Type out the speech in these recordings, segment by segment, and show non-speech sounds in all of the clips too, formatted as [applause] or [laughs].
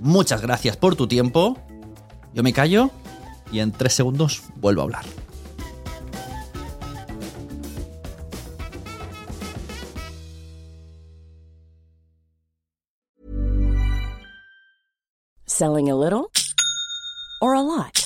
Muchas gracias por tu tiempo. Yo me callo y en tres segundos vuelvo a hablar. Selling a little or a lot?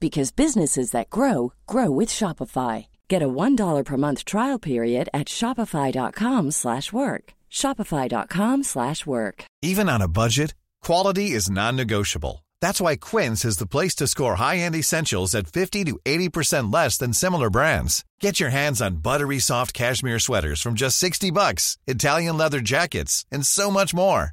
because businesses that grow grow with Shopify. Get a $1 per month trial period at shopify.com/work. shopify.com/work. Even on a budget, quality is non-negotiable. That's why Quince is the place to score high-end essentials at 50 to 80% less than similar brands. Get your hands on buttery soft cashmere sweaters from just 60 bucks, Italian leather jackets, and so much more.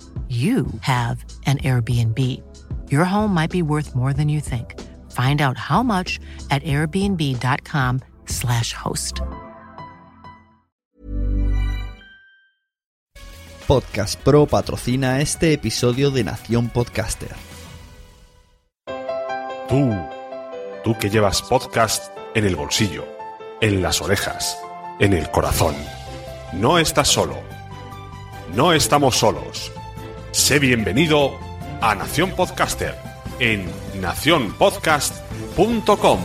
you have an Airbnb. Your home might be worth more than you think. Find out how much at airbnb.com/slash host. Podcast Pro patrocina este episodio de Nación Podcaster. Tú, tú que llevas podcast en el bolsillo, en las orejas, en el corazón. No estás solo. No estamos solos. Sé bienvenido a Nación Podcaster en nacionpodcast.com.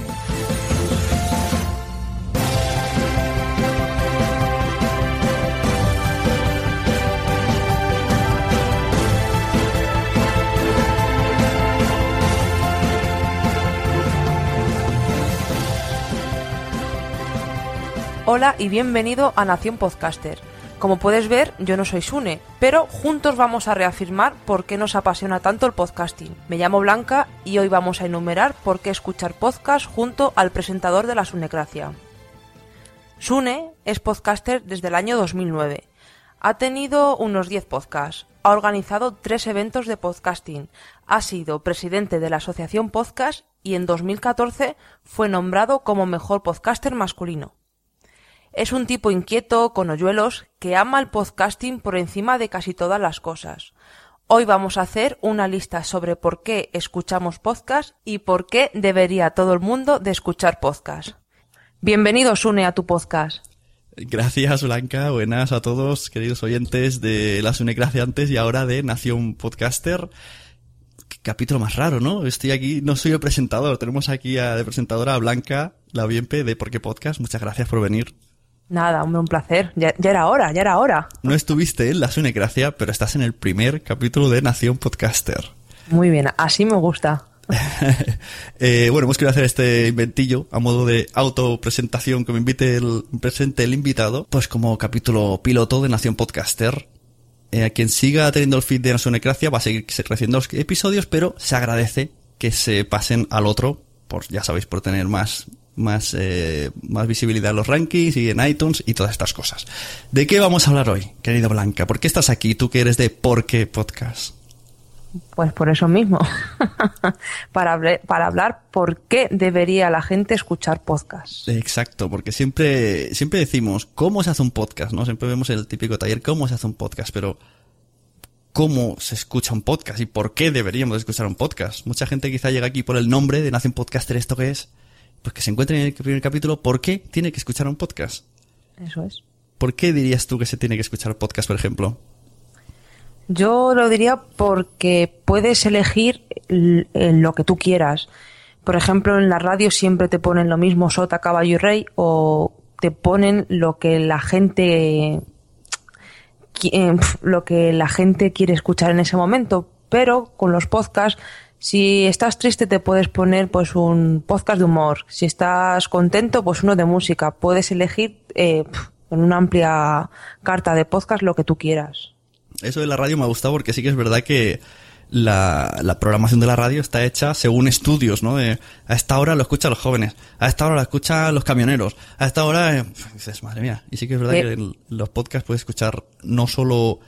Hola y bienvenido a Nación Podcaster. Como puedes ver, yo no soy Sune, pero juntos vamos a reafirmar por qué nos apasiona tanto el podcasting. Me llamo Blanca y hoy vamos a enumerar por qué escuchar podcast junto al presentador de la Sunecracia. Sune es podcaster desde el año 2009. Ha tenido unos 10 podcasts, ha organizado tres eventos de podcasting, ha sido presidente de la Asociación Podcast y en 2014 fue nombrado como mejor podcaster masculino. Es un tipo inquieto, con hoyuelos, que ama el podcasting por encima de casi todas las cosas. Hoy vamos a hacer una lista sobre por qué escuchamos podcast y por qué debería todo el mundo de escuchar podcast. Bienvenido, Sune, a tu podcast. Gracias, Blanca. Buenas a todos, queridos oyentes de la Sunecracia antes y ahora de Nación Podcaster. Qué capítulo más raro, ¿no? Estoy aquí, no soy el presentador. Tenemos aquí a, de presentadora Blanca, la Bienpe de Por qué Podcast. Muchas gracias por venir. Nada, hombre, un placer. Ya, ya, era hora, ya era hora. No estuviste en la Sunecracia, pero estás en el primer capítulo de Nación Podcaster. Muy bien, así me gusta. [laughs] eh, bueno, hemos querido hacer este inventillo a modo de autopresentación que me invite el presente el invitado, pues como capítulo piloto de Nación Podcaster. Eh, a quien siga teniendo el feed de Nacionecracia va a seguir creciendo los episodios, pero se agradece que se pasen al otro, por ya sabéis, por tener más más, eh, más visibilidad en los rankings y en iTunes y todas estas cosas. ¿De qué vamos a hablar hoy, querido Blanca? ¿Por qué estás aquí? Tú que eres de ¿Por qué Podcast? Pues por eso mismo. [laughs] para, hablar, para hablar por qué debería la gente escuchar podcast. Exacto, porque siempre, siempre decimos cómo se hace un podcast, ¿no? Siempre vemos el típico taller cómo se hace un podcast, pero cómo se escucha un podcast y por qué deberíamos escuchar un podcast. Mucha gente quizá llega aquí por el nombre de Nace un Podcaster, ¿esto qué es? Pues que se encuentre en el primer capítulo, ¿por qué tiene que escuchar un podcast? Eso es. ¿Por qué dirías tú que se tiene que escuchar un podcast, por ejemplo? Yo lo diría porque puedes elegir lo que tú quieras. Por ejemplo, en la radio siempre te ponen lo mismo sota, caballo y rey o te ponen lo que la gente eh, lo que la gente quiere escuchar en ese momento, pero con los podcasts si estás triste te puedes poner pues un podcast de humor, si estás contento pues uno de música, puedes elegir eh, en una amplia carta de podcast lo que tú quieras. Eso de la radio me ha gustado porque sí que es verdad que la, la, programación de la radio está hecha según estudios, ¿no? De, a esta hora lo escuchan los jóvenes, a esta hora lo escuchan los camioneros, a esta hora... Eh, dices, madre mía. Y sí que es verdad que en los podcasts puedes escuchar no solo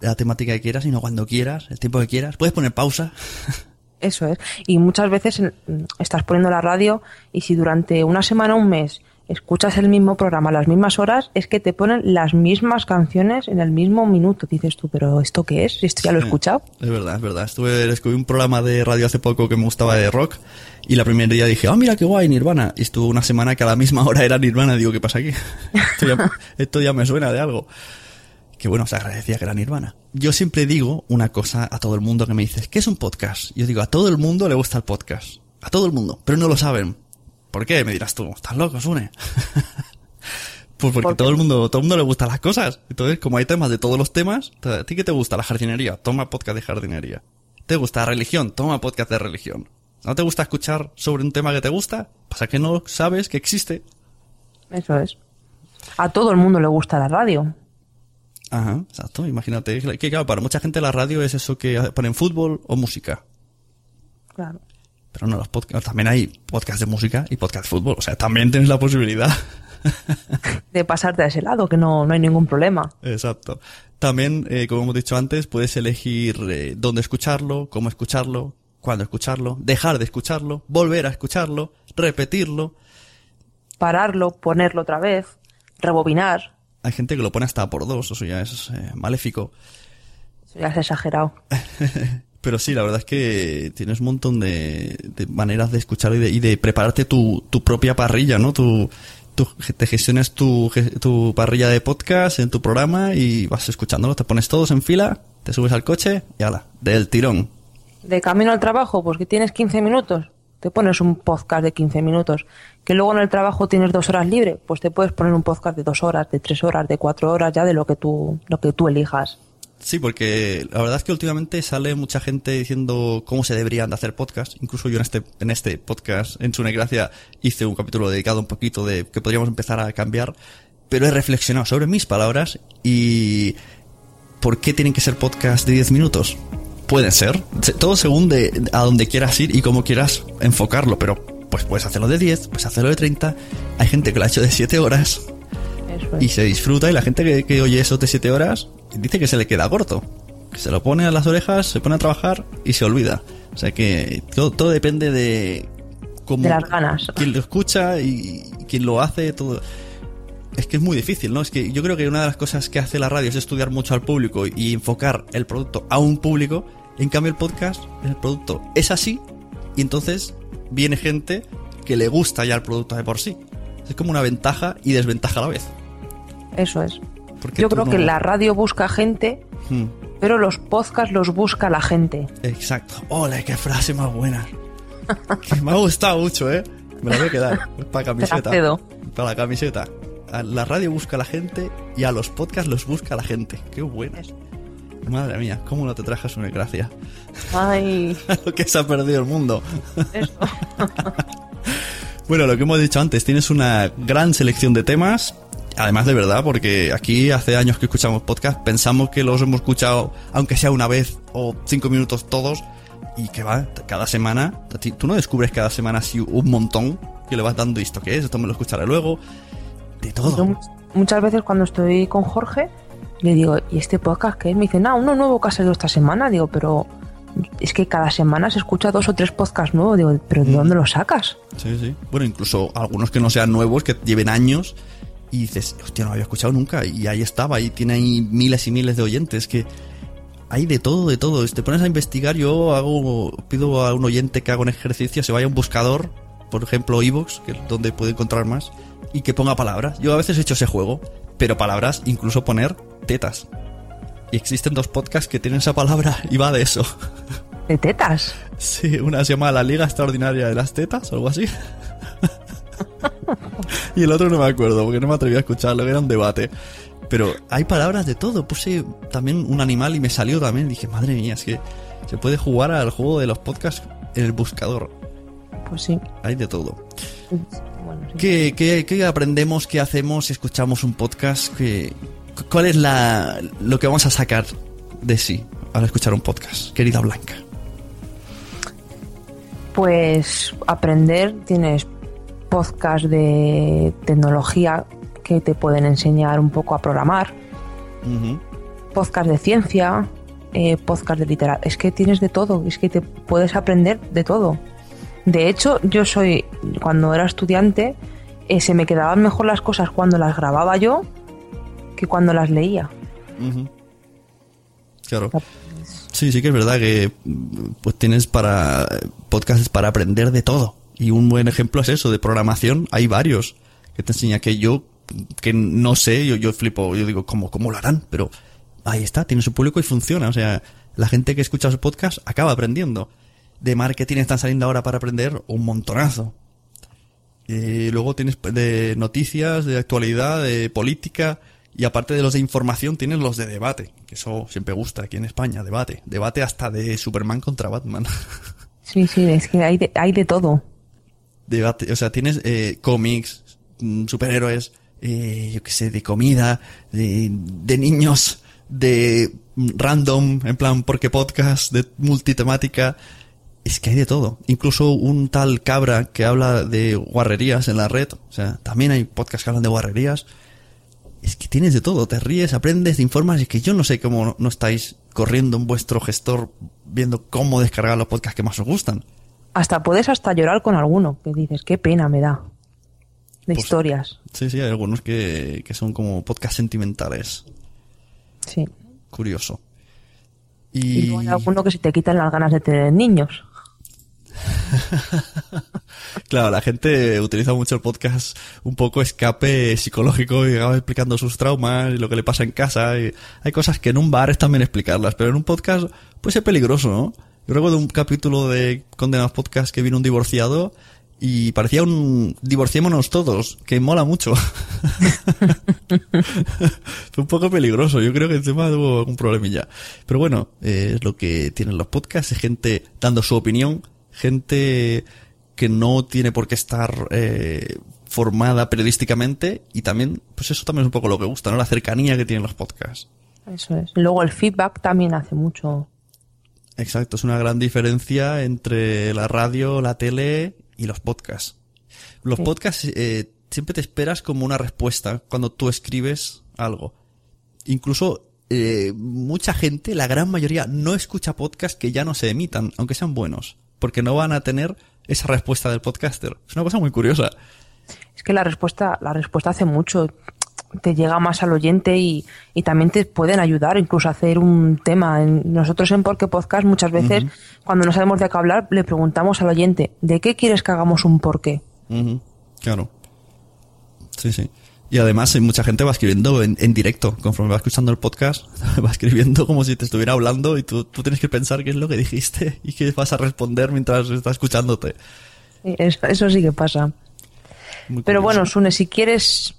la temática que quieras, sino cuando quieras, el tiempo que quieras. Puedes poner pausa. [laughs] Eso es. Y muchas veces estás poniendo la radio y si durante una semana o un mes escuchas el mismo programa a las mismas horas, es que te ponen las mismas canciones en el mismo minuto. Dices tú, pero ¿esto qué es? ¿Esto ya lo he escuchado? Es verdad, es verdad. Estuve, descubrí un programa de radio hace poco que me gustaba de rock y la primera día dije, ah, mira qué guay, Nirvana. Y estuvo una semana que a la misma hora era Nirvana. Digo, ¿qué pasa aquí? [laughs] esto, ya, esto ya me suena de algo. Que bueno, se agradecía que era Nirvana. Yo siempre digo una cosa a todo el mundo que me dice, ¿qué es un podcast? Yo digo, a todo el mundo le gusta el podcast. A todo el mundo, pero no lo saben. ¿Por qué? Me dirás tú, estás loco, Sune. [laughs] pues porque todo el mundo, todo el mundo le gustan las cosas. Entonces, como hay temas de todos los temas, ¿a ti qué te gusta? La jardinería, toma podcast de jardinería. ¿Te gusta la religión? Toma podcast de religión. ¿No te gusta escuchar sobre un tema que te gusta? Pasa que no sabes que existe. Eso es. A todo el mundo le gusta la radio. Ajá, exacto. Imagínate que, claro, para mucha gente la radio es eso que ponen fútbol o música. Claro. Pero no, los podcasts, también hay podcast de música y podcast de fútbol. O sea, también tienes la posibilidad. de pasarte a ese lado, que no, no hay ningún problema. Exacto. También, eh, como hemos dicho antes, puedes elegir eh, dónde escucharlo, cómo escucharlo, cuándo escucharlo, dejar de escucharlo, volver a escucharlo, repetirlo. Pararlo, ponerlo otra vez, rebobinar. Hay gente que lo pone hasta por dos, eso ya es eh, maléfico. Eso ya es exagerado. [laughs] Pero sí, la verdad es que tienes un montón de, maneras de escuchar y de, prepararte tu, propia parrilla, ¿no? Tu, te gestionas tu, tu parrilla de podcast en tu programa y vas escuchándolo, te pones todos en fila, te subes al coche y ala, del tirón. De camino al trabajo, pues que tienes 15 minutos, te pones un podcast de 15 minutos. Que luego en el trabajo tienes dos horas libre, pues te puedes poner un podcast de dos horas, de tres horas, de cuatro horas, ya de lo que tú, lo que tú elijas. Sí, porque la verdad es que últimamente sale mucha gente diciendo cómo se deberían de hacer podcasts. Incluso yo en este, en este podcast, en su Gracia, hice un capítulo dedicado un poquito de que podríamos empezar a cambiar. Pero he reflexionado sobre mis palabras y ¿por qué tienen que ser podcasts de 10 minutos? Pueden ser, todo según de a donde quieras ir y cómo quieras enfocarlo, pero pues puedes hacerlo de 10, puedes hacerlo de 30. Hay gente que lo ha hecho de 7 horas y se disfruta y la gente que, que oye eso de 7 horas dice que se le queda corto. Que se lo pone a las orejas, se pone a trabajar y se olvida. O sea que todo, depende de cómo. De las ganas. Quién lo escucha y quién lo hace, todo. Es que es muy difícil, ¿no? Es que yo creo que una de las cosas que hace la radio es estudiar mucho al público y enfocar el producto a un público. En cambio, el podcast, el producto es así y entonces viene gente que le gusta ya el producto de por sí. Es como una ventaja y desventaja a la vez. Eso es. Yo creo que la radio busca gente, hmm. pero los podcasts los busca la gente. Exacto. ¡Hola, qué frase más buena! me ha gustado mucho, ¿eh? Me la voy a quedar. Para camiseta. Para la camiseta. La radio busca a la gente y a los podcasts los busca la gente. ¡Qué buena! Madre mía, ¿cómo no te trajas una gracia? Ay. [laughs] Lo que se ha perdido el mundo. [laughs] bueno, lo que hemos dicho antes, tienes una gran selección de temas Además de verdad, porque aquí hace años que escuchamos podcast, pensamos que los hemos escuchado, aunque sea una vez o cinco minutos todos, y que va, cada semana, tú no descubres cada semana así un montón que le vas dando esto que es, esto me lo escucharé luego, de todo. muchas veces cuando estoy con Jorge, le digo, ¿y este podcast qué es? Me dice, no, uno nuevo que ha salido esta semana, digo, pero es que cada semana se escucha dos o tres podcasts nuevos. Digo, ¿pero de dónde los sacas? Sí, sí. Bueno, incluso algunos que no sean nuevos, que lleven años, y dices, hostia, no lo había escuchado nunca. Y ahí estaba, y tiene ahí miles y miles de oyentes. Que hay de todo, de todo. Te pones a investigar, yo hago, pido a un oyente que haga un ejercicio, se vaya a un buscador, por ejemplo, Evox, que es donde puede encontrar más, y que ponga palabras. Yo a veces he hecho ese juego, pero palabras, incluso poner tetas. Y existen dos podcasts que tienen esa palabra y va de eso. ¿De tetas? Sí, una se llama La Liga Extraordinaria de las Tetas, o algo así. [laughs] y el otro no me acuerdo, porque no me atreví a escucharlo, era un debate. Pero hay palabras de todo. Puse también un animal y me salió también. Dije, madre mía, es que se puede jugar al juego de los podcasts en el buscador. Pues sí. Hay de todo. Bueno, sí. ¿Qué, qué, qué aprendemos? ¿Qué hacemos si escuchamos un podcast? ¿Qué, ¿Cuál es la, lo que vamos a sacar de sí al escuchar un podcast, querida Blanca? Pues aprender, tienes podcast de tecnología que te pueden enseñar un poco a programar, Ujú. podcast de ciencia, eh, podcast de literatura. Es que tienes de todo, es que te puedes aprender de todo. De hecho, yo soy, cuando era estudiante, eh, se me quedaban mejor las cosas cuando las grababa yo que cuando las leía. Claro. Sí, sí que es verdad que mm, pues tienes para podcasts para aprender de todo. Y un buen ejemplo es eso, de programación. Hay varios que te enseña que yo, que no sé, yo, yo flipo, yo digo, ¿cómo, ¿cómo lo harán? Pero ahí está, tiene su público y funciona. O sea, la gente que escucha su podcast acaba aprendiendo. De marketing están saliendo ahora para aprender un montonazo. Y luego tienes de noticias, de actualidad, de política. Y aparte de los de información, tienes los de debate. Que eso siempre gusta aquí en España, debate. Debate hasta de Superman contra Batman. [laughs] Sí, sí, es que hay de, hay de todo. debate, o sea, tienes eh, cómics, mm, superhéroes, eh, yo qué sé, de comida, de, de niños, de mm, random, en plan, porque podcast, de multitemática. Es que hay de todo. Incluso un tal cabra que habla de guarrerías en la red. O sea, también hay podcasts que hablan de guarrerías. Es que tienes de todo. Te ríes, aprendes, te informas. Y es que yo no sé cómo no- estáis corriendo en vuestro gestor viendo cómo descargar los podcasts que más os gustan. Hasta puedes hasta llorar con alguno, que dices, qué pena me da. De Pues- historias. Sí, sí, hay algunos que, que son como podcasts sentimentales. Sí. Curioso. Y hay alguno que se te quitan las ganas de tener niños. [laughs] claro, la gente utiliza mucho el podcast un poco escape psicológico y va explicando sus traumas y lo que le pasa en casa. Hay cosas que en un bar es también explicarlas, pero en un podcast puede ser peligroso, ¿no? Yo recuerdo un capítulo de Condenados Podcast que vino un divorciado y parecía un divorciémonos todos, que mola mucho. [laughs] Fue un poco peligroso, yo creo que encima tuvo un problemilla. Pero bueno, eh, es lo que tienen los podcasts, es gente dando su opinión, gente que no tiene por qué estar eh, formada periodísticamente y también, pues eso también es un poco lo que gusta, ¿no? La cercanía que tienen los podcasts. Eso es. Luego el feedback también hace mucho. Exacto, es una gran diferencia entre la radio, la tele y los podcasts. Los Sí. podcasts eh, siempre te esperas como una respuesta cuando tú escribes algo. Incluso eh, mucha gente, la gran mayoría, no escucha podcasts que ya no se emitan, aunque sean buenos, porque no van a tener esa respuesta del podcaster. Es una cosa muy curiosa. Es que la respuesta, la respuesta hace mucho. Te llega más al oyente y, y también te pueden ayudar incluso a hacer un tema. Nosotros en Porque Podcast muchas veces, cuando no sabemos de qué hablar, le preguntamos al oyente, ¿de qué quieres que hagamos un porqué? Ujú, Claro. Sí, sí. Y además hay mucha gente va escribiendo en, en directo, conforme va escuchando el podcast, [laughs] va escribiendo como si te estuviera hablando y tú, tú tienes que pensar qué es lo que dijiste [laughs] y qué vas a responder mientras está escuchándote. Sí, Eso, eso sí que pasa. Muy Pero curioso. bueno, Sune, si quieres,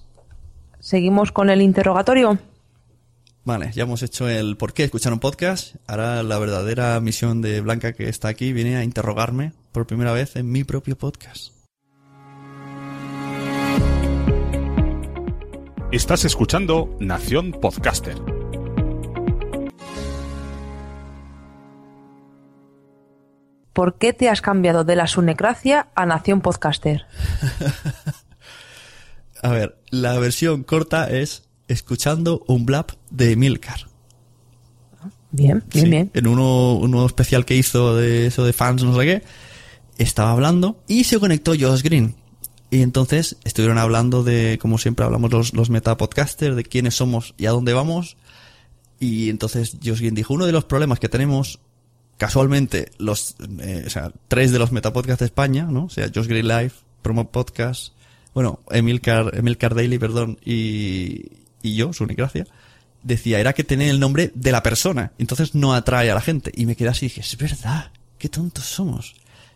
seguimos con el interrogatorio. Vale, ya hemos hecho el por qué escuchar un podcast. Ahora la verdadera misión de Blanca que está aquí viene a interrogarme por primera vez en mi propio podcast. Estás escuchando Nación Podcaster. ¿Por qué te has cambiado de la Sunecracia a Nación Podcaster? [laughs] A ver, la versión corta es escuchando un blab de Milcar. Bien, bien, Sí, bien. En uno, uno especial que hizo de eso de fans, no sé qué, estaba hablando y se conectó Josh Green. Y entonces estuvieron hablando de, como siempre hablamos los, los metapodcasters, de quiénes somos y a dónde vamos. Y entonces Josh Green dijo, uno de los problemas que tenemos, casualmente, los, eh, o sea, tres de los metapodcasts de España, ¿no? O sea, Josh Green Live, Promo Podcast, bueno, Emilcar, Emilcar Daily, perdón, y, y yo, su Gracia, decía, era que tenía el nombre de la persona, entonces no atrae a la gente. Y me quedé así y dije, es verdad, qué tontos somos.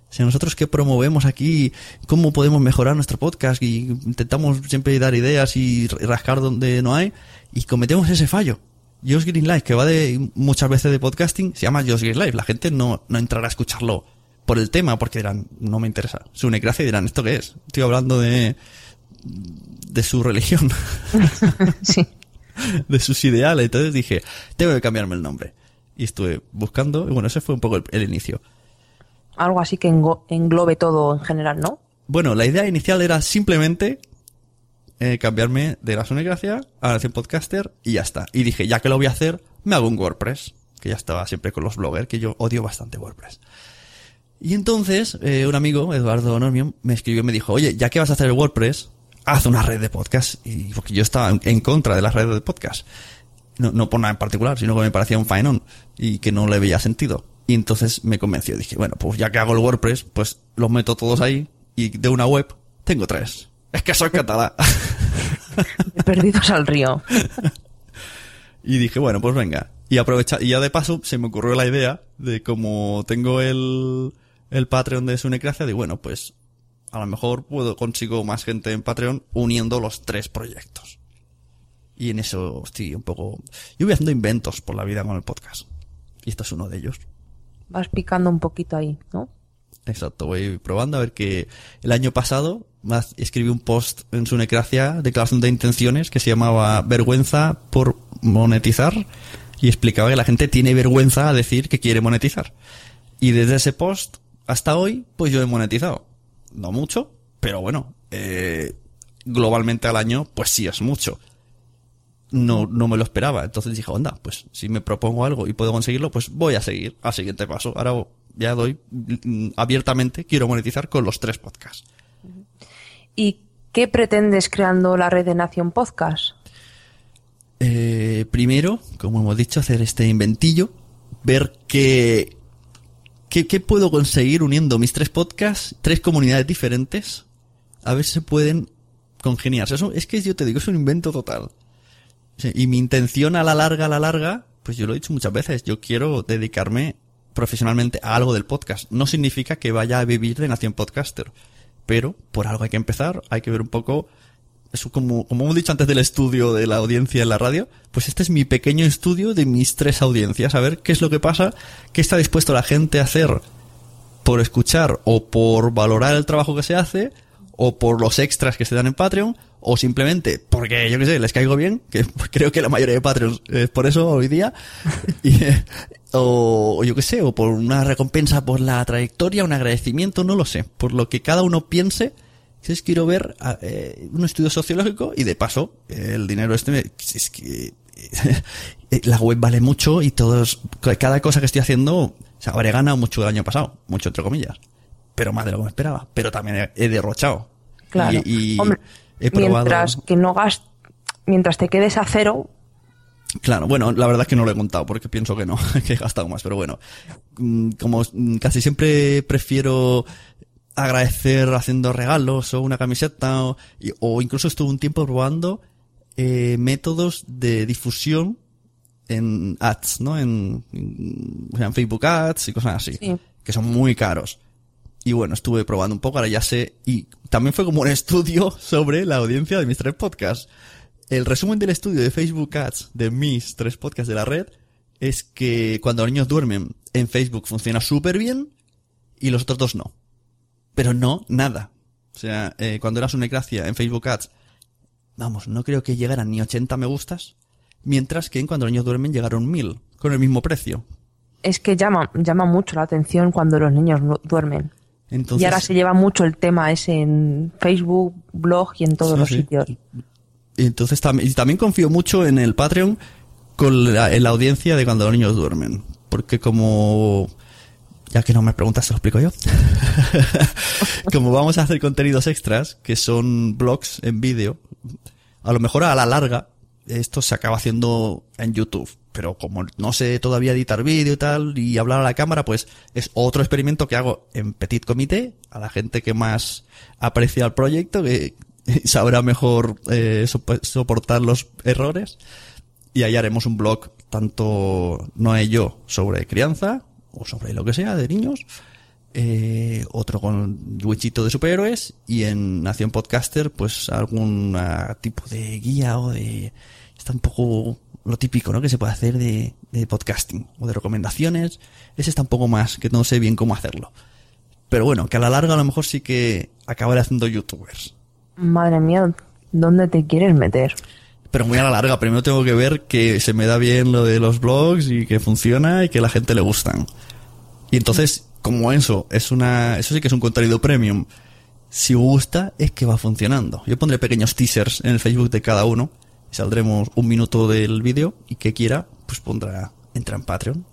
Sea, nosotros que promovemos aquí cómo podemos mejorar nuestro podcast y intentamos siempre dar ideas y rascar donde no hay y cometemos ese fallo. Josh Green Live, que va de muchas veces de podcasting, se llama Josh Green Live. La gente no, no entrará a escucharlo por el tema porque dirán, no me interesa. Su gracia y dirán, ¿esto qué es? Estoy hablando de, de su religión. [laughs] Sí. [laughs] de sus ideales. Entonces dije, tengo que cambiarme el nombre. Y estuve buscando, y bueno, ese fue un poco el, el inicio. Algo así que englobe todo en general, ¿no? Bueno, la idea inicial era simplemente eh, cambiarme de la Gracia a Nación Podcaster y ya está. Y dije, ya que lo voy a hacer, me hago un WordPress, que ya estaba siempre con los bloggers, que yo odio bastante WordPress. Y entonces, eh, un amigo, Eduardo Normio, me escribió y me dijo, oye, ya que vas a hacer el WordPress, haz una red de podcast. Y porque yo estaba en, en contra de las redes de podcast. No, no por nada en particular, sino que me parecía un faenón y que no le veía sentido. Y entonces me convenció. Dije, bueno, pues ya que hago el WordPress, pues los meto todos ahí y de una web tengo tres. Es que soy catalán. [laughs] Perdidos al río. Y dije, bueno, pues venga. Y aprovecha, y ya de paso se me ocurrió la idea de como tengo el, el Patreon de Sunecracia, de bueno, pues a lo mejor puedo consigo más gente en Patreon uniendo los tres proyectos. Y en eso estoy un poco, yo voy haciendo inventos por la vida con el podcast. Y esto es uno de ellos. Vas picando un poquito ahí, ¿no? Exacto, voy probando a ver que el año pasado escribí un post en Sunecracia, declaración de intenciones, que se llamaba Vergüenza por monetizar y explicaba que la gente tiene vergüenza a decir que quiere monetizar. Y desde ese post hasta hoy, pues yo he monetizado. No mucho, pero bueno, eh, globalmente al año, pues sí es mucho. No, no me lo esperaba. Entonces dije, onda, pues si me propongo algo y puedo conseguirlo, pues voy a seguir al siguiente paso. Ahora ya doy mm, abiertamente, quiero monetizar con los tres podcasts. ¿Y qué pretendes creando la red de Nación Podcast? Eh, primero, como hemos dicho, hacer este inventillo, ver qué, qué, qué puedo conseguir uniendo mis tres podcasts, tres comunidades diferentes, a ver si se pueden congeniar. Eso, es que yo te digo, es un invento total. Y mi intención a la larga, a la larga, pues yo lo he dicho muchas veces, yo quiero dedicarme profesionalmente a algo del podcast. No significa que vaya a vivir de Nación Podcaster, pero por algo hay que empezar, hay que ver un poco eso como, como hemos dicho antes del estudio de la audiencia en la radio, pues este es mi pequeño estudio de mis tres audiencias, a ver qué es lo que pasa, qué está dispuesto la gente a hacer por escuchar o por valorar el trabajo que se hace, o por los extras que se dan en Patreon, o simplemente porque, yo qué sé, les caigo bien, que [laughs] creo que la mayoría de Patreons es por eso hoy día, [laughs] y, o, yo qué sé, o por una recompensa por la trayectoria, un agradecimiento, no lo sé, por lo que cada uno piense, entonces quiero ver a- eh, un estudio sociológico y de paso el dinero este me- es que [laughs] eh, la web vale mucho y todos cada cosa que estoy haciendo o sea, habré ganado mucho el año pasado mucho entre comillas. Pero más de lo que me esperaba pero también he, he derrochado. Claro. y, y Hombre, he probado mientras que no gast mientras te quedes a cero, Claro, bueno, la verdad es que no lo he contado porque pienso que no, [laughs] que he gastado más, pero bueno, mm, como mm, casi siempre prefiero agradecer haciendo regalos o una camiseta o, incluso estuve un tiempo probando eh, métodos de difusión en ads, ¿no? En, en Facebook Ads y cosas así, Sí. que son muy caros. Y bueno, estuve probando un poco, ahora ya sé, y también fue como un [laughs] estudio sobre la audiencia de mis tres podcasts. El resumen del estudio de Facebook Ads de mis tres podcasts de la red es que cuando los niños duermen en Facebook funciona súper bien y los otros dos no. Pero no, nada. O sea, eh, cuando era Sunecracia en Facebook Ads, vamos, no creo que llegaran ni 80 me gustas, mientras que en cuando los niños duermen llegaron 1000, con el mismo precio. es que llama, llama mucho la atención cuando los niños duermen. Entonces, y ahora se lleva mucho el tema ese en Facebook, blog y en todos Sí, los sí. sitios. Y entonces también, y también confío mucho en el Patreon con la, en la audiencia de cuando los niños duermen. Porque como ya que no me preguntas, te lo explico yo. [laughs] Como vamos a hacer contenidos extras, que son blogs en vídeo, a lo mejor a la larga esto se acaba haciendo en YouTube. Pero como no sé todavía editar vídeo y tal, y hablar a la cámara, pues es otro experimento que hago en Petit Comité, a la gente que más aprecia el proyecto, que [laughs] sabrá mejor eh, soportar los errores. Y ahí haremos un blog, tanto no y yo, sobre crianza, o sobre lo que sea de niños. Eh, otro con Wichito de superhéroes y en Nación Podcaster pues algún ah, tipo de guía o de está un poco lo típico ¿no? que se puede hacer de, de, podcasting o de recomendaciones ese está un poco más que no sé bien cómo hacerlo pero bueno que a la larga a lo mejor sí que acabaré haciendo youtubers madre mía ¿dónde te quieres meter? pero muy a la larga. Primero tengo que ver que se me da bien lo de los blogs y que funciona y que a la gente le gustan. Y entonces, como eso es una, eso sí que es un contenido premium. Si gusta, es que va funcionando. Yo pondré pequeños teasers en el Facebook de cada uno. Saldremos un minuto del vídeo y que quiera, pues pondrá, entra en Patreon.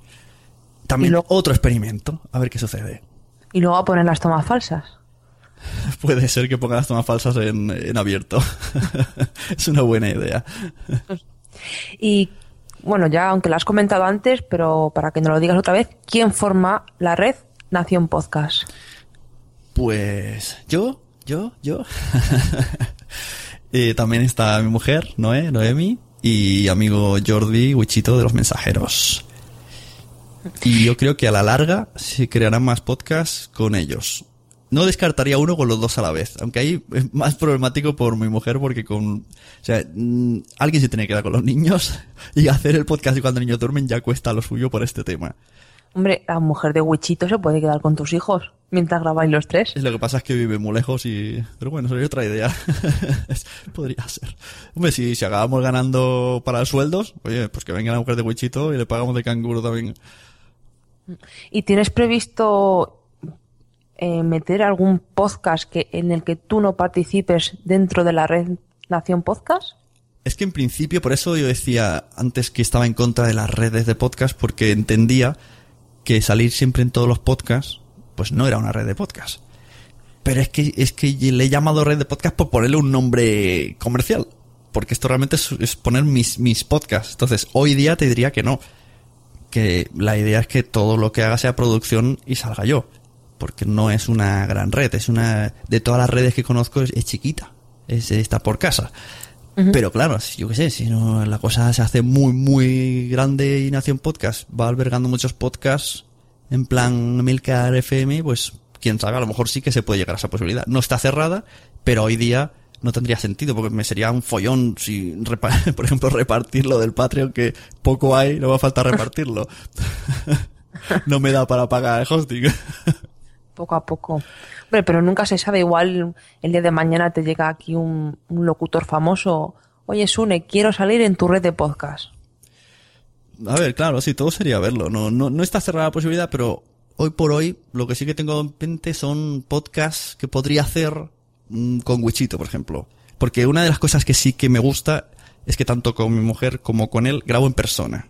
También otro experimento, a ver qué sucede. Y luego a poner las tomas falsas. [laughs] Puede ser que ponga las tomas falsas en, en abierto. [laughs] es una buena idea. Y bueno, ya aunque lo has comentado antes, pero para que no lo digas otra vez, ¿quién forma la red Nación Podcast? Pues yo, yo, yo. [laughs] eh, también está mi mujer, Noé, Noemi, y amigo Jordi Wichito de los mensajeros. Y yo creo que a la larga se crearán más podcasts con ellos no descartaría uno con los dos a la vez. Aunque ahí es más problemático por mi mujer porque con... O sea, mm, alguien se tiene que quedar con los niños [laughs] y hacer el podcast cuando niños duermen ya cuesta lo suyo por este tema. Hombre, la mujer de Wichito se puede quedar con tus hijos mientras grabáis los tres. Es lo que pasa es que vive muy lejos y... Pero bueno, sería otra idea. [laughs] Podría ser. Hombre, si, si acabamos ganando para los sueldos, oye, pues que venga la mujer de Wichito y le pagamos de canguro también. ¿Y tienes previsto eh, meter algún podcast que, en el que tú no participes dentro de la red Nación Podcast? Es que en principio, por eso yo decía antes que estaba en contra de las redes de podcast, porque entendía que salir siempre en todos los podcasts, pues no era una red de podcast. Pero es que, es que le he llamado red de podcast por ponerle un nombre comercial. Porque esto realmente es, es poner mis, mis podcasts. Entonces, hoy día te diría que no. Que la idea es que todo lo que haga sea producción y salga yo porque no es una gran red, es una de todas las redes que conozco es, chiquita, es está por casa. Pero claro, yo qué sé, si no la cosa se hace muy muy grande y Nación Podcast va albergando muchos podcasts en plan Milcar FM, pues quién sabe, a lo mejor sí que se puede llegar a esa posibilidad. No está cerrada, pero hoy día no tendría sentido porque me sería un follón si, [laughs] por ejemplo, repartirlo del Patreon que poco hay, no va a faltar repartirlo. [laughs] no me da para pagar el hosting [laughs] poco a poco. Hombre, pero nunca se sabe, igual el día de mañana te llega aquí un, locutor famoso, oye Sune, quiero salir en tu red de podcast. A ver, claro, sí, todo sería verlo. No, no, no está cerrada la posibilidad, pero hoy por hoy lo que sí que tengo en mente son podcasts que podría hacer mm, con Wichito, por ejemplo. Porque una de las cosas que sí que me gusta es que tanto con mi mujer como con él grabo en persona.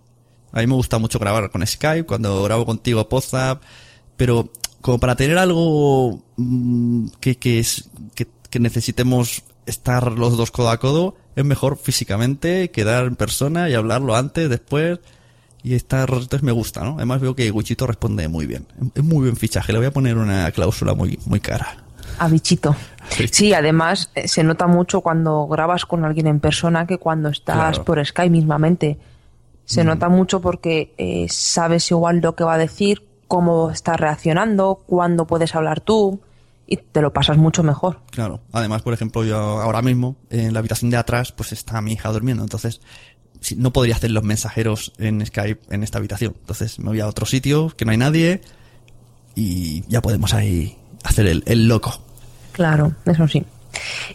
A mí me gusta mucho grabar con Skype, cuando grabo contigo WhatsApp, pero como para tener algo mm, que, que, es, que, necesitemos estar los dos codo a codo, es mejor físicamente quedar en persona y hablarlo antes, después y estar, entonces me gusta, ¿no? Además veo que Wichito responde muy bien. Es muy buen fichaje, le voy a poner una cláusula muy, muy cara. A bichito. Sí. además eh, se nota mucho cuando grabas con alguien en persona que cuando estás por Skype mismamente. Se mm. nota mucho porque eh, sabes igual lo que va a decir, cómo estás reaccionando, cuándo puedes hablar tú y te lo pasas mucho mejor. Claro. Además, por ejemplo, yo ahora mismo en la habitación de atrás pues está mi hija durmiendo, entonces no podría hacer los mensajeros en Skype en esta habitación. Entonces me voy a otro sitio que no hay nadie y ya podemos ahí hacer el, el loco. Claro, eso sí.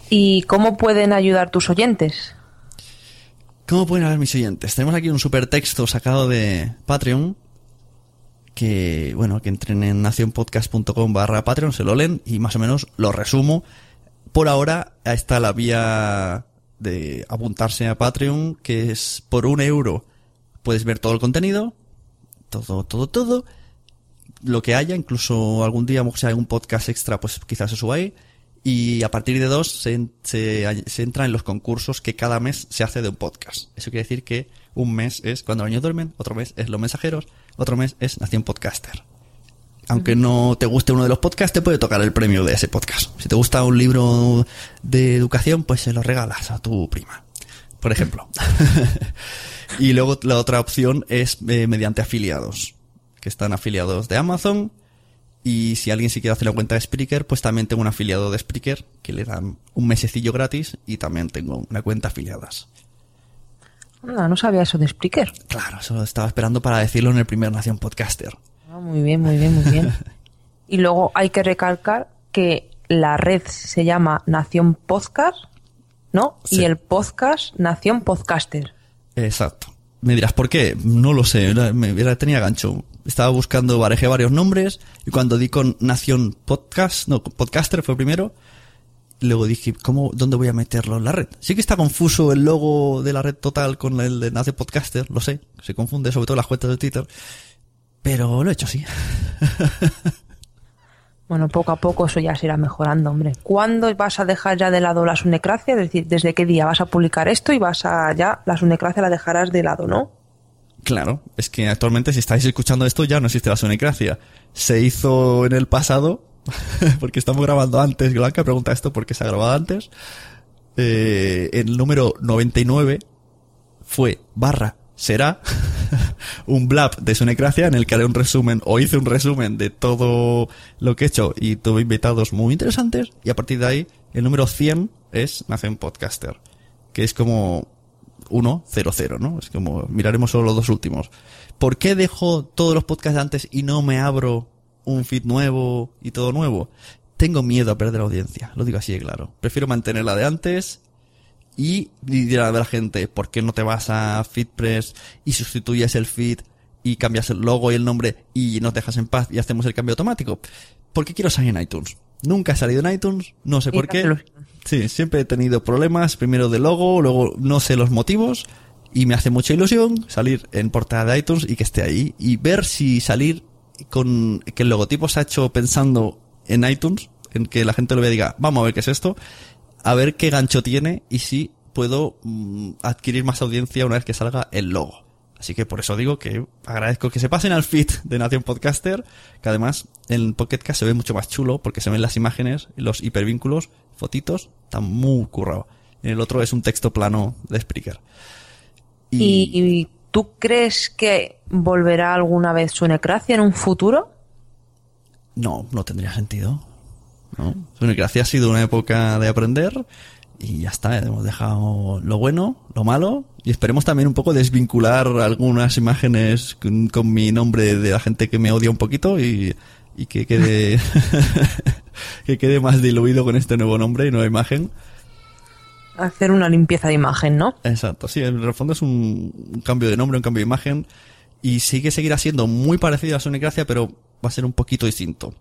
¿Y cómo pueden ayudar tus oyentes? ¿Cómo pueden ayudar mis oyentes? Tenemos aquí un super texto sacado de Patreon que, bueno, que entren en nacionpodcast.com barra Patreon, se lo leen y más o menos lo resumo. Por ahora está la vía de apuntarse a Patreon, que es por un euro puedes ver todo el contenido, todo, todo, todo, lo que haya, incluso algún día, si hay algún podcast extra, pues quizás se suba ahí. Y a partir de dos se, se, se, entra en los concursos que cada mes se hace de un podcast. Eso quiere decir que un mes es Cuando los niños duermen, otro mes es Los Mensajeros, otro mes es Nación Podcaster. Aunque no te guste uno de los podcasts, te puede tocar el premio de ese podcast. Si te gusta un libro de educación, pues se lo regalas a tu prima, por ejemplo. [laughs] [laughs] y luego la otra opción es eh, mediante afiliados, que están afiliados de Amazon. Y si alguien sí quiere hacer la cuenta de Spreaker, pues también tengo un afiliado de Spreaker que le dan un mesecillo gratis y también tengo una cuenta afiliadas. No, no sabía eso de Spreaker. Claro, eso estaba esperando para decirlo en el primer Nación Podcaster. Ah, muy bien, muy bien, muy bien. [laughs] y luego hay que recalcar que la red se llama Nación Podcast, ¿no? Sí. Y el podcast Nación Podcaster. Exacto. Me dirás, ¿por qué? No lo sé, me tenía gancho. Estaba buscando, barajé varios nombres y cuando di con Nación Podcast, no, Podcaster fue primero, luego dije, ¿cómo, dónde voy a meterlo en la red? Sí que está confuso el logo de la red total con el de Nación Podcaster, lo sé, se confunde sobre todo las cuentas de Twitter, pero lo he hecho así. [laughs] Bueno, poco a poco eso ya se irá mejorando, hombre. ¿Cuándo vas a dejar ya de lado la sunecracia? Es decir, ¿desde qué día vas a publicar esto y vas a ya la sunecracia la dejarás de lado, ¿no? Claro, es que actualmente si estáis escuchando esto ya no existe la sonecracia. Se hizo en el pasado, [laughs] porque estamos grabando antes, Blanca pregunta esto porque se ha grabado antes. Eh, el número 99 fue barra será [laughs] un blab de Sonecracia en el que haré un resumen o hice un resumen de todo lo que he hecho y tuve invitados muy interesantes y a partir de ahí el número 100 es Nación Podcaster que es como 1, 0, 0, ¿no? Es como miraremos solo los dos últimos. ¿Por qué dejo todos los podcasts antes y no me abro un feed nuevo y todo nuevo? Tengo miedo a perder audiencia, lo digo así de claro. Prefiero mantener la de antes y dirá a la gente, ¿por qué no te vas a FeedPress y sustituyes el feed y cambias el logo y el nombre y nos dejas en paz y hacemos el cambio automático? Porque quiero salir en iTunes. Nunca he salido en iTunes, no sé por qué. Sí, siempre he tenido problemas, primero de logo, luego no sé los motivos y me hace mucha ilusión salir en portada de iTunes y que esté ahí y ver si salir con que el logotipo se ha hecho pensando en iTunes, en que la gente lo vea y diga, vamos a ver qué es esto, a ver qué gancho tiene y si puedo mm, adquirir más audiencia una vez que salga el logo. Así que por eso digo que agradezco que se pasen al feed de Nación Podcaster, que además en Pocket Cast se ve mucho más chulo porque se ven las imágenes, los hipervínculos, fotitos, está muy currado. En el otro es un texto plano de Spreaker. ¿Y, y tú crees que volverá alguna vez sunecracia en un futuro? No, no tendría sentido. ¿no? Sunecracia ha sido una época de aprender y ya está, hemos dejado lo bueno, lo malo y esperemos también un poco desvincular algunas imágenes con, con mi nombre de la gente que me odia un poquito y, y que quede [laughs] que quede más diluido con este nuevo nombre y nueva imagen. Hacer una limpieza de imagen, ¿no? Exacto, sí, en el fondo es un, cambio de nombre, un cambio de imagen y sí seguirá siendo muy parecido a Sonecracia, pero va a ser un poquito distinto.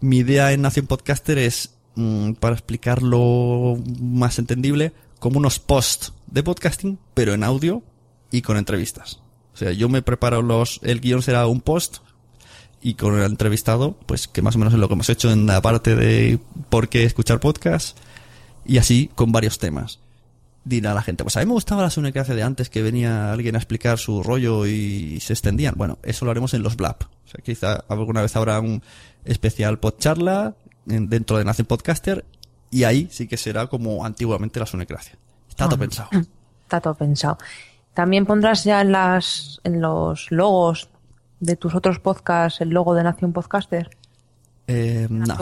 Mi idea en Nación Podcaster es, mm, para explicarlo más entendible, como unos posts de podcasting, pero en audio y con entrevistas. O sea, yo me preparo los, el guion será un post y con el entrevistado, pues que más o menos es lo que hemos hecho en la parte de por qué escuchar podcast y así con varios temas. Dirá la gente, pues a mí me gustaba la sunecracia de antes que venía alguien a explicar su rollo y se extendían. Bueno, eso lo haremos en los Blab. O sea, quizá alguna vez habrá un especial podcharla en- dentro de Nación Podcaster y ahí sí que será como antiguamente la sunecracia. Está todo pensado. [laughs] Está todo pensado. También pondrás ya en las en los logos de tus otros podcasts el logo de Nación Podcaster. Eh, no.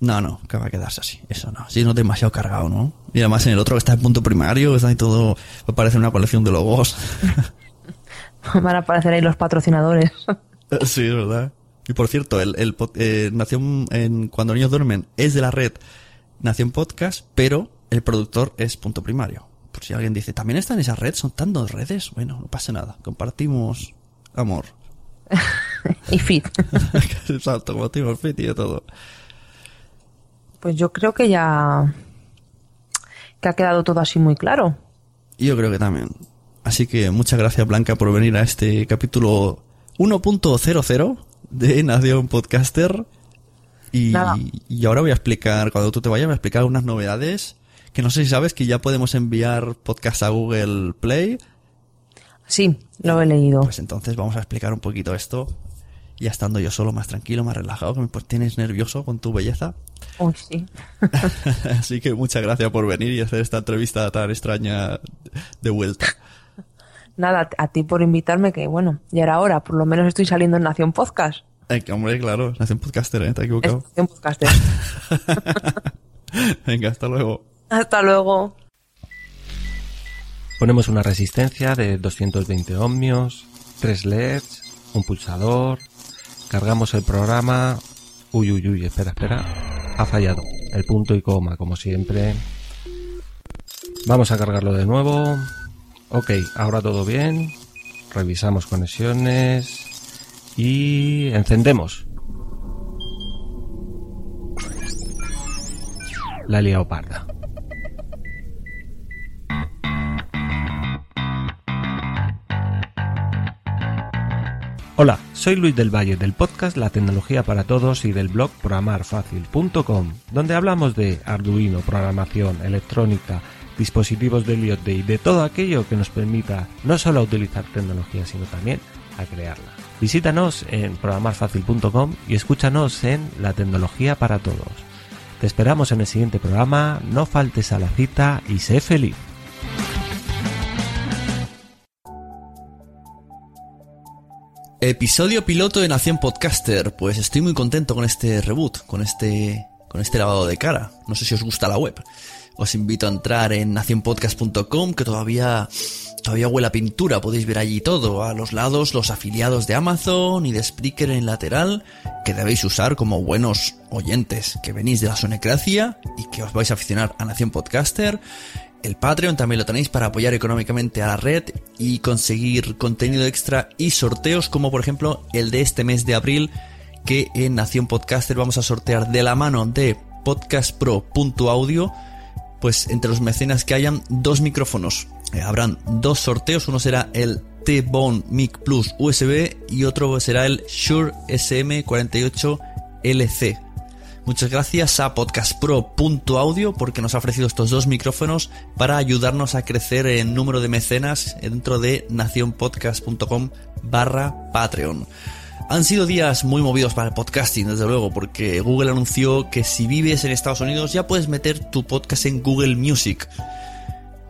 No, no, que va a quedarse así. Eso no. Si no es demasiado cargado, ¿no? Y además en el otro que está en punto primario, está ahí todo, me parece una colección de logos. [laughs] Van a aparecer ahí los patrocinadores. sí, es verdad. Y por cierto, el, el eh, Nación, en, cuando niños duermen, es de la red Nación Podcast, pero el productor es punto primario. Por si alguien dice, ¿también está en esa red? ¿Son tantas redes? Bueno, no pasa nada. Compartimos amor. [laughs] y fit. [laughs] Exacto, compartimos fit y de todo. Pues yo creo que ya que ha quedado todo así muy claro. Y yo creo que también. Así que muchas gracias Blanca por venir a este capítulo 1.00 de Nación Podcaster. Y, Nada. y ahora voy a explicar, cuando tú te vayas, voy a explicar unas novedades. Que no sé si sabes que ya podemos enviar podcast a Google Play. Sí, lo he leído. Pues entonces vamos a explicar un poquito esto. Ya estando yo solo, más tranquilo, más relajado, que me pues, tienes nervioso con tu belleza. Uy, sí. [laughs] Así que muchas gracias por venir y hacer esta entrevista tan extraña de vuelta. Nada, a ti por invitarme, que bueno, ya era hora. Por lo menos estoy saliendo en Nación Podcast. Que hombre, claro, Nación Podcaster, ¿eh? Te has Es equivocado. Nación Podcaster. [laughs] Venga, hasta luego. Hasta luego. Ponemos una resistencia de 220 ohmios, 3 LEDs, un pulsador, cargamos el programa. Uy, uy, uy, espera, espera. Ha fallado. El punto y coma, como siempre. Vamos a cargarlo de nuevo. Ok, ahora todo bien. Revisamos conexiones. Y encendemos. La leoparda. Hola, soy Luis del Valle del podcast La Tecnología para Todos y del blog programarfacil.com, donde hablamos de Arduino, programación, electrónica, dispositivos de IoT y de todo aquello que nos permita no solo utilizar tecnología, sino también a crearla. Visítanos en programarfacil.com y escúchanos en La Tecnología para Todos. Te esperamos en el siguiente programa, no faltes a la cita y sé feliz. Episodio piloto de Nación Podcaster. Pues estoy muy contento con este reboot, con este, con este lavado de cara. No sé si os gusta la web. Os invito a entrar en nacionpodcast.com que todavía, todavía huele a pintura. Podéis ver allí todo. A los lados los afiliados de Amazon y de Spreaker en lateral que debéis usar como buenos oyentes que venís de la sonecracia y que os vais a aficionar a Nación Podcaster. El Patreon también lo tenéis para apoyar económicamente a la red y conseguir contenido extra y sorteos como por ejemplo el de este mes de abril que en Nación Podcaster vamos a sortear de la mano de podcastpro.audio pues entre los mecenas que hayan dos micrófonos. Eh, habrán dos sorteos, uno será el T-Bone Mic Plus USB y otro será el Shure SM48LC. Muchas gracias a podcastpro.audio porque nos ha ofrecido estos dos micrófonos para ayudarnos a crecer en número de mecenas dentro de nacionpodcast.com barra Patreon. Han sido días muy movidos para el podcasting, desde luego, porque Google anunció que si vives en Estados Unidos ya puedes meter tu podcast en Google Music.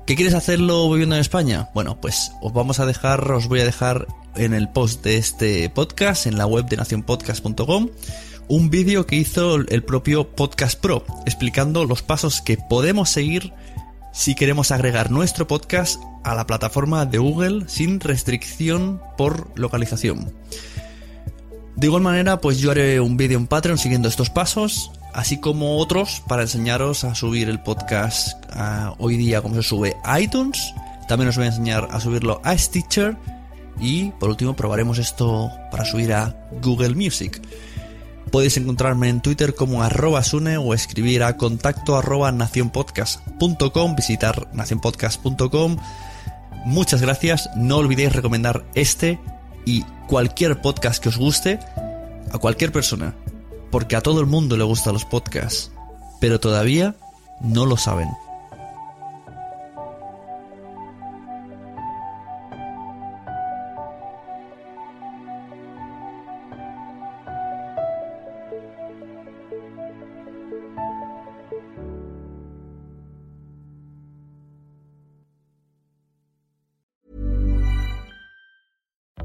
¿Qué quieres hacerlo viviendo en España? Bueno, pues os vamos a dejar, os voy a dejar en el post de este podcast, en la web de nacionpodcast.com, un vídeo que hizo el propio Podcast Pro, explicando los pasos que podemos seguir si queremos agregar nuestro podcast a la plataforma de Google sin restricción por localización. De igual manera, pues yo haré un vídeo en Patreon siguiendo estos pasos, así como otros para enseñaros a subir el podcast hoy día como se sube a iTunes. También os voy a enseñar a subirlo a Stitcher y por último probaremos esto para subir a Google Music. Podéis encontrarme en Twitter como arroba sune o escribir a contacto arroba nacionpodcast.com, visitar nacionpodcast.com. Muchas gracias, no olvidéis recomendar este y cualquier podcast que os guste a cualquier persona, porque a todo el mundo le gustan los podcasts, pero todavía no lo saben.